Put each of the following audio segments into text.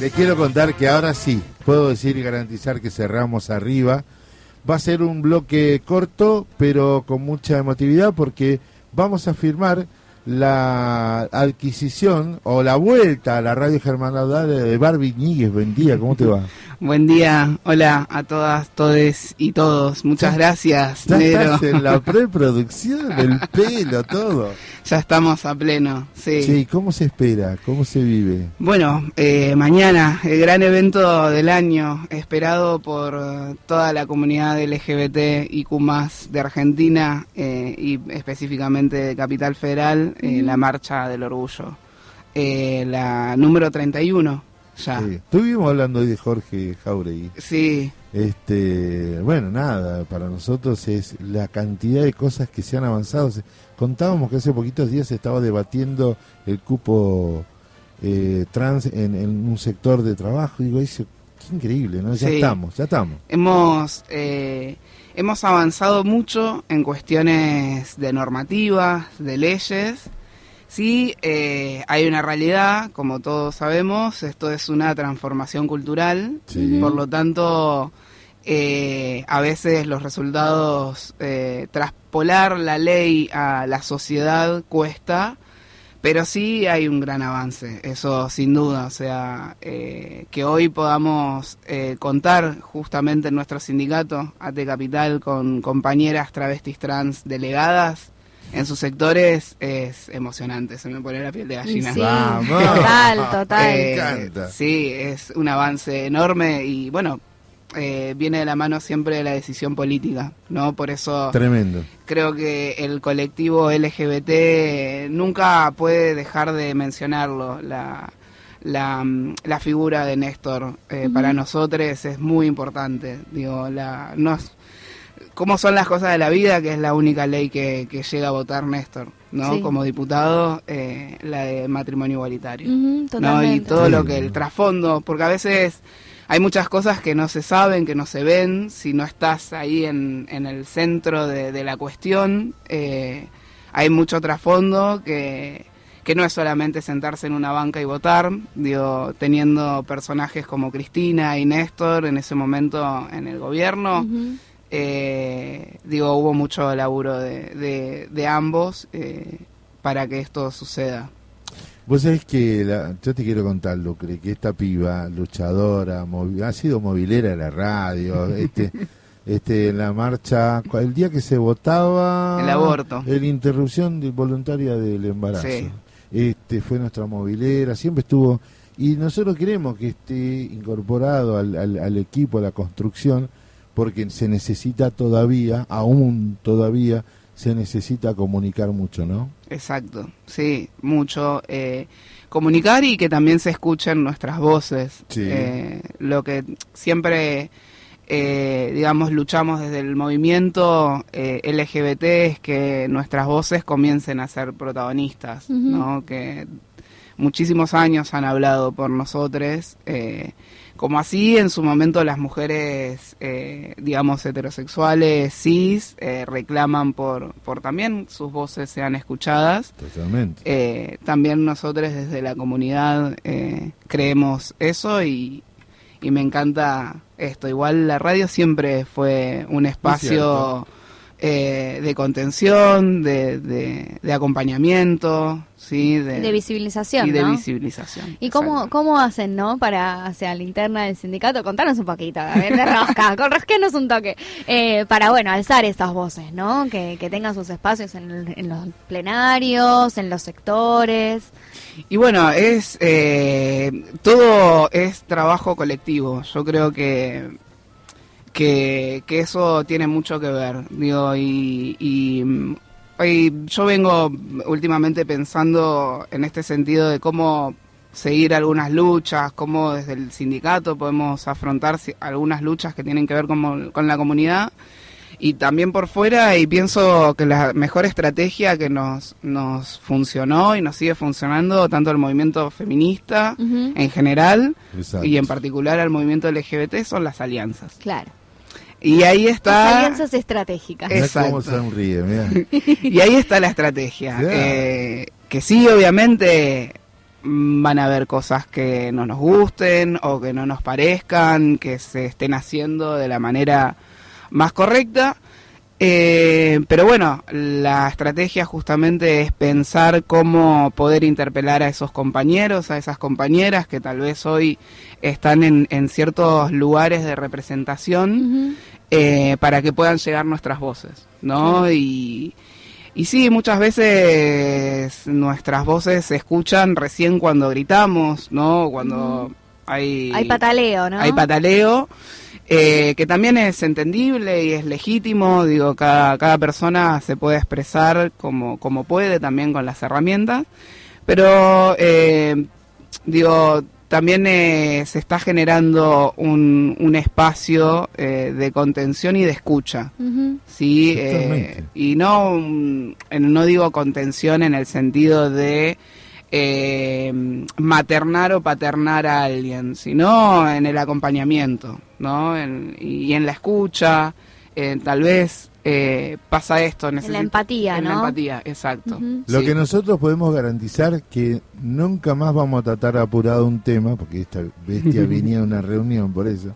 Les quiero contar que ahora sí, puedo decir y garantizar que cerramos arriba. Va a ser un bloque corto, pero con mucha emotividad porque vamos a firmar la adquisición o la vuelta a la radio Germán de Barbie Níguez. Buen día, ¿cómo te va? Buen día, hola a todas, todes y todos. Muchas gracias, ya estás en la preproducción, el pelo, todo. Ya estamos a pleno, sí. Sí, ¿cómo se espera? ¿Cómo se vive? Bueno, eh, mañana, el gran evento del año, esperado por eh, toda la comunidad LGBT y más de Argentina eh, y específicamente de Capital Federal, la Marcha del Orgullo. la número 31 Estuvimos hablando hoy de Jorge Jauregui. Sí. Este, bueno, nada, para nosotros es la cantidad de cosas que se han avanzado. Contábamos que hace poquitos días se estaba debatiendo el cupo eh, trans en, un sector de trabajo. Digo, es, increíble, ¿no? Ya estamos, ya estamos. Hemos, eh, hemos avanzado mucho en cuestiones de normativas, de leyes Sí, eh, hay una realidad, como todos sabemos, esto es una transformación cultural, por lo tanto, eh, a veces los resultados, eh, traspolar la ley a la sociedad cuesta, pero sí hay un gran avance, eso sin duda, o sea, que hoy podamos contar justamente en nuestro sindicato, AT Capital, con compañeras travestis trans delegadas, en sus sectores es emocionante, se me pone la piel de gallina. Sí, total, total. Eh, sí, es un avance enorme y bueno, eh, viene de la mano siempre de la decisión política, ¿no? Por eso Tremendo. creo que el colectivo LGBT nunca puede dejar de mencionarlo. La, la, la figura de Néstor eh, para nosotros es muy importante. Digo, la, no, cómo son las cosas de la vida, que es la única ley que, llega a votar Néstor, ¿no? Como diputado, eh, la de matrimonio igualitario. ¿no? Y todo lo que el trasfondo, porque a veces hay muchas cosas que no se saben, que no se ven, si no estás ahí en, en el centro de, la cuestión, eh, hay mucho trasfondo que, que no es solamente sentarse en una banca y votar, digo, teniendo personajes como Cristina y Néstor en ese momento en el gobierno. Eh, digo, hubo mucho laburo de, de, ambos eh, para que esto suceda. Vos sabés que yo te quiero contar, Lucre, que esta piba, luchadora, ha sido movilera de la radio, este, este, en la marcha, el día que se votaba... El aborto. La interrupción voluntaria del embarazo. Este, fue nuestra movilera, siempre estuvo... Y nosotros queremos que esté incorporado al, al equipo, a la construcción, porque se necesita todavía, aún todavía, se necesita comunicar mucho, ¿no? Exacto, sí, mucho. Eh, comunicar y que también se escuchen nuestras voces. Eh, lo que siempre, eh, digamos, luchamos desde el movimiento LGBT es que nuestras voces comiencen a ser protagonistas, ¿no? Que muchísimos años han hablado por nosotros como así en su momento las mujeres, eh, digamos, heterosexuales, cis, eh, reclaman por, por también sus voces sean escuchadas. Totalmente. Eh, también nosotros desde la comunidad creemos eso y, y me encanta esto. Igual la radio siempre fue un espacio eh, de contención, de, de, acompañamiento, ¿sí? De, visibilización. Y de visibilización. ¿Y cómo, cómo hacen, no? Para, hacia la interna del sindicato, contanos un poquito, a ver, de rosca, con rosquenos un toque, eh, para, bueno, alzar estas voces, ¿no? Que, que tengan sus espacios en, en los plenarios, en los sectores. Y bueno, es eh, todo es trabajo colectivo. Yo creo que que, eso tiene mucho que ver. Digo, y, y, yo vengo últimamente pensando en este sentido de cómo seguir algunas luchas, cómo desde el sindicato podemos afrontar algunas luchas que tienen que ver con, con la comunidad y también por fuera y pienso que la mejor estrategia que nos, nos funcionó y nos sigue funcionando tanto el movimiento feminista en general y en particular al movimiento LGBT son las alianzas. Claro. Y ahí está... alianzas estratégicas. Cómo sonríe, y ahí está la estrategia. Eh, que sí, obviamente, mm, van a haber cosas que no nos gusten o que no nos parezcan, que se estén haciendo de la manera más correcta. Eh, pero bueno, la estrategia justamente es pensar cómo poder interpelar a esos compañeros, a esas compañeras que tal vez hoy están en, en ciertos lugares de representación eh, para que puedan llegar nuestras voces, ¿no? Y, y sí, muchas veces nuestras voces se escuchan recién cuando gritamos, ¿no? Cuando hay... Hay pataleo, ¿no? Hay pataleo. Eh, que también es entendible y es legítimo, digo, cada, cada persona se puede expresar como, como puede también con las herramientas, pero eh, digo, también eh, se está generando un, un espacio eh, de contención y de escucha. ¿sí? Eh, y no, no digo contención en el sentido de eh, maternar o paternar a alguien, sino en el acompañamiento, ¿no? En- y en la escucha, eh, tal vez eh, pasa esto. necesito- empatía, en la ¿no? empatía, exacto. Lo Sí. que nosotros podemos garantizar que nunca más vamos a tratar apurado un tema, porque esta bestia venía a una reunión por eso.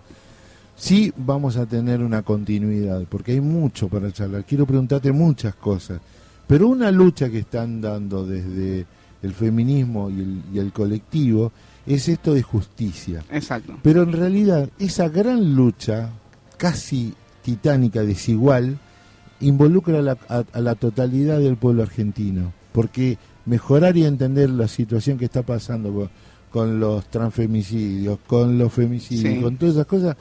Sí vamos a tener una continuidad, porque hay mucho para charlar. Quiero preguntarte muchas cosas, pero una lucha que están dando desde el feminismo y el, y el colectivo es esto de justicia. Exacto. Pero en realidad esa gran lucha, casi titánica, desigual, involucra a la, a- a la totalidad del pueblo argentino. Porque mejorar y entender la situación que está pasando con, con los transfemicidios, con los femicidios, Sí. con todas esas cosas,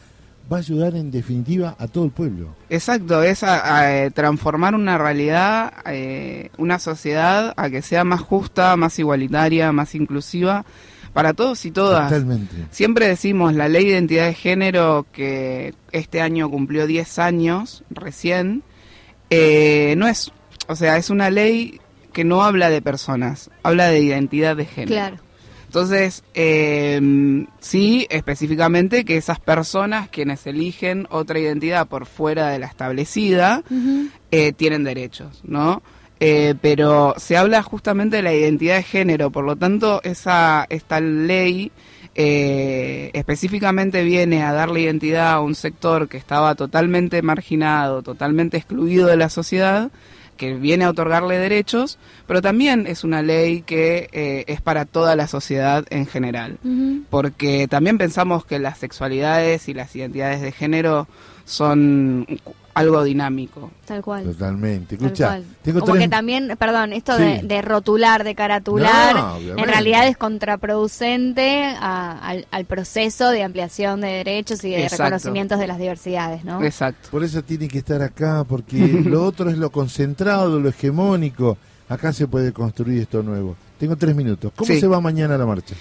va a ayudar en definitiva a todo el pueblo. Exacto, es a- a, eh, transformar una realidad, eh, una sociedad a que sea más justa, más igualitaria, más inclusiva para todos y todas. Totalmente. Siempre decimos la ley de identidad de género que este año cumplió 10 años recién, eh, no es, o sea, es una ley que no habla de personas, habla de identidad de género. Claro. Entonces, eh, sí, específicamente que esas personas quienes eligen otra identidad por fuera de la establecida eh, tienen derechos, ¿no? Eh, pero se habla justamente de la identidad de género, por lo tanto, esa esta ley eh, específicamente viene a darle identidad a un sector que estaba totalmente marginado, totalmente excluido de la sociedad, que viene a otorgarle derechos, pero también es una ley que eh, es para toda la sociedad en general. Porque también pensamos que las sexualidades y las identidades de género son algo dinámico. Tal cual. Totalmente. Tal Escucha, cual. tengo Como tres... que también, perdón, esto Sí. de, de rotular, de caratular, No, en realidad es contraproducente a- al, al proceso de ampliación de derechos y de Exacto. reconocimientos de las diversidades, ¿no? Exacto. Por eso tiene que estar acá, porque lo otro es lo concentrado, lo hegemónico. Acá se puede construir esto nuevo. Tengo tres minutos. ¿Cómo Sí. se va mañana la marcha?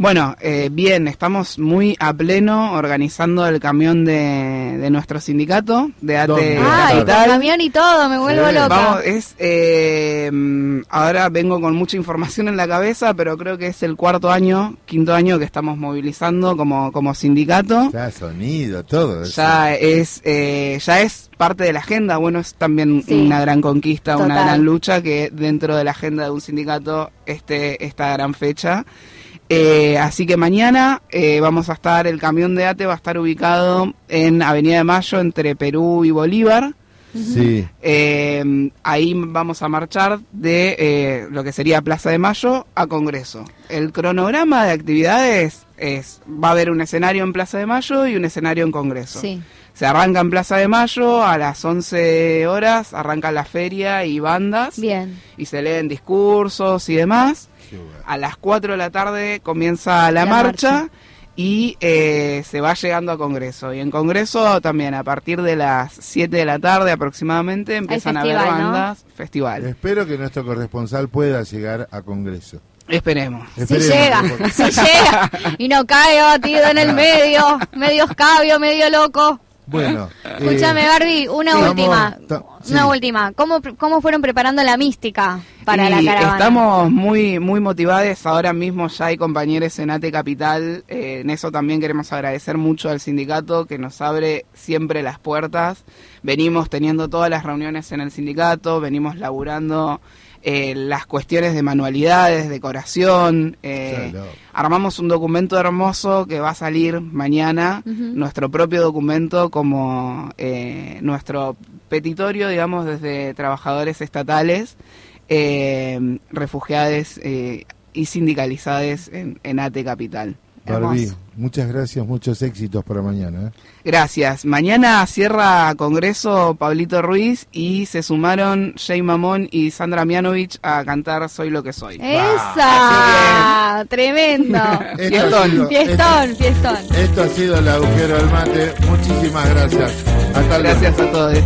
Bueno, eh, bien, estamos muy a pleno organizando el camión de, de nuestro sindicato, de ¿Dónde? Ay, con camión y todo, me vuelvo Sí. loca. Vamos, es, eh, ahora vengo con mucha información en la cabeza, pero creo que es el cuarto año, quinto año que estamos movilizando como, como sindicato. Ya, sonido, todo. eso. ya es eh, ya es parte de la agenda bueno es también Sí. una gran conquista una gran lucha que dentro de la agenda de un sindicato esté esta gran fecha Eh, así que mañana eh, vamos a estar el camión de ATE va a estar ubicado en Avenida de Mayo entre Perú y Bolívar Sí. eh, ahí vamos a marchar de eh, lo que sería Plaza de Mayo a Congreso. El cronograma de actividades es, va a haber un escenario en Plaza de Mayo y un escenario en Congreso. Sí. Se arranca en Plaza de Mayo, a las 11 horas arranca la feria y bandas Bien. y se leen discursos y demás. A las 4 de la tarde comienza la, La marcha, marcha. y eh, se va llegando a Congreso. Y en Congreso también a partir de las 7 de la tarde aproximadamente empiezan a haber festival, ¿no? bandas, festival. Espero que nuestro corresponsal pueda llegar a Congreso. Esperemos. Si Esperemos, llega, porque- si llega y no cae batido en el medio, medio escabio, medio loco. Bueno. Escúchame, eh, Barbie, una estamos- última. sí. Una última. ¿Cómo, ¿Cómo fueron preparando la mística para Y la caravana? Estamos muy muy motivados. Ahora mismo ya hay compañeros en ATE Capital. Eh, en eso también queremos agradecer mucho al sindicato que nos abre siempre las puertas. Venimos teniendo todas las reuniones en el sindicato, venimos laburando eh, las cuestiones de manualidades, decoración. eh, Claro. Armamos un documento hermoso que va a salir mañana, nuestro propio documento como eh, nuestro petitorio, digamos, desde trabajadores estatales, eh, refugiados eh, y sindicalizados en, en ATE Capital. Barbie, Hermoso. muchas gracias, muchos éxitos para mañana. ¿eh? Gracias. Mañana cierra Congreso Pablito Ruiz y se sumaron Jay Mamón y Sandra Mianovich a cantar Soy lo que soy. ¡Esa! ¡Tremendo! Esto Fiestón. sido- Fiestón, fiestón. Esto, esto ha sido el agujero del mate. Muchísimas gracias. Hasta luego. Gracias a todos.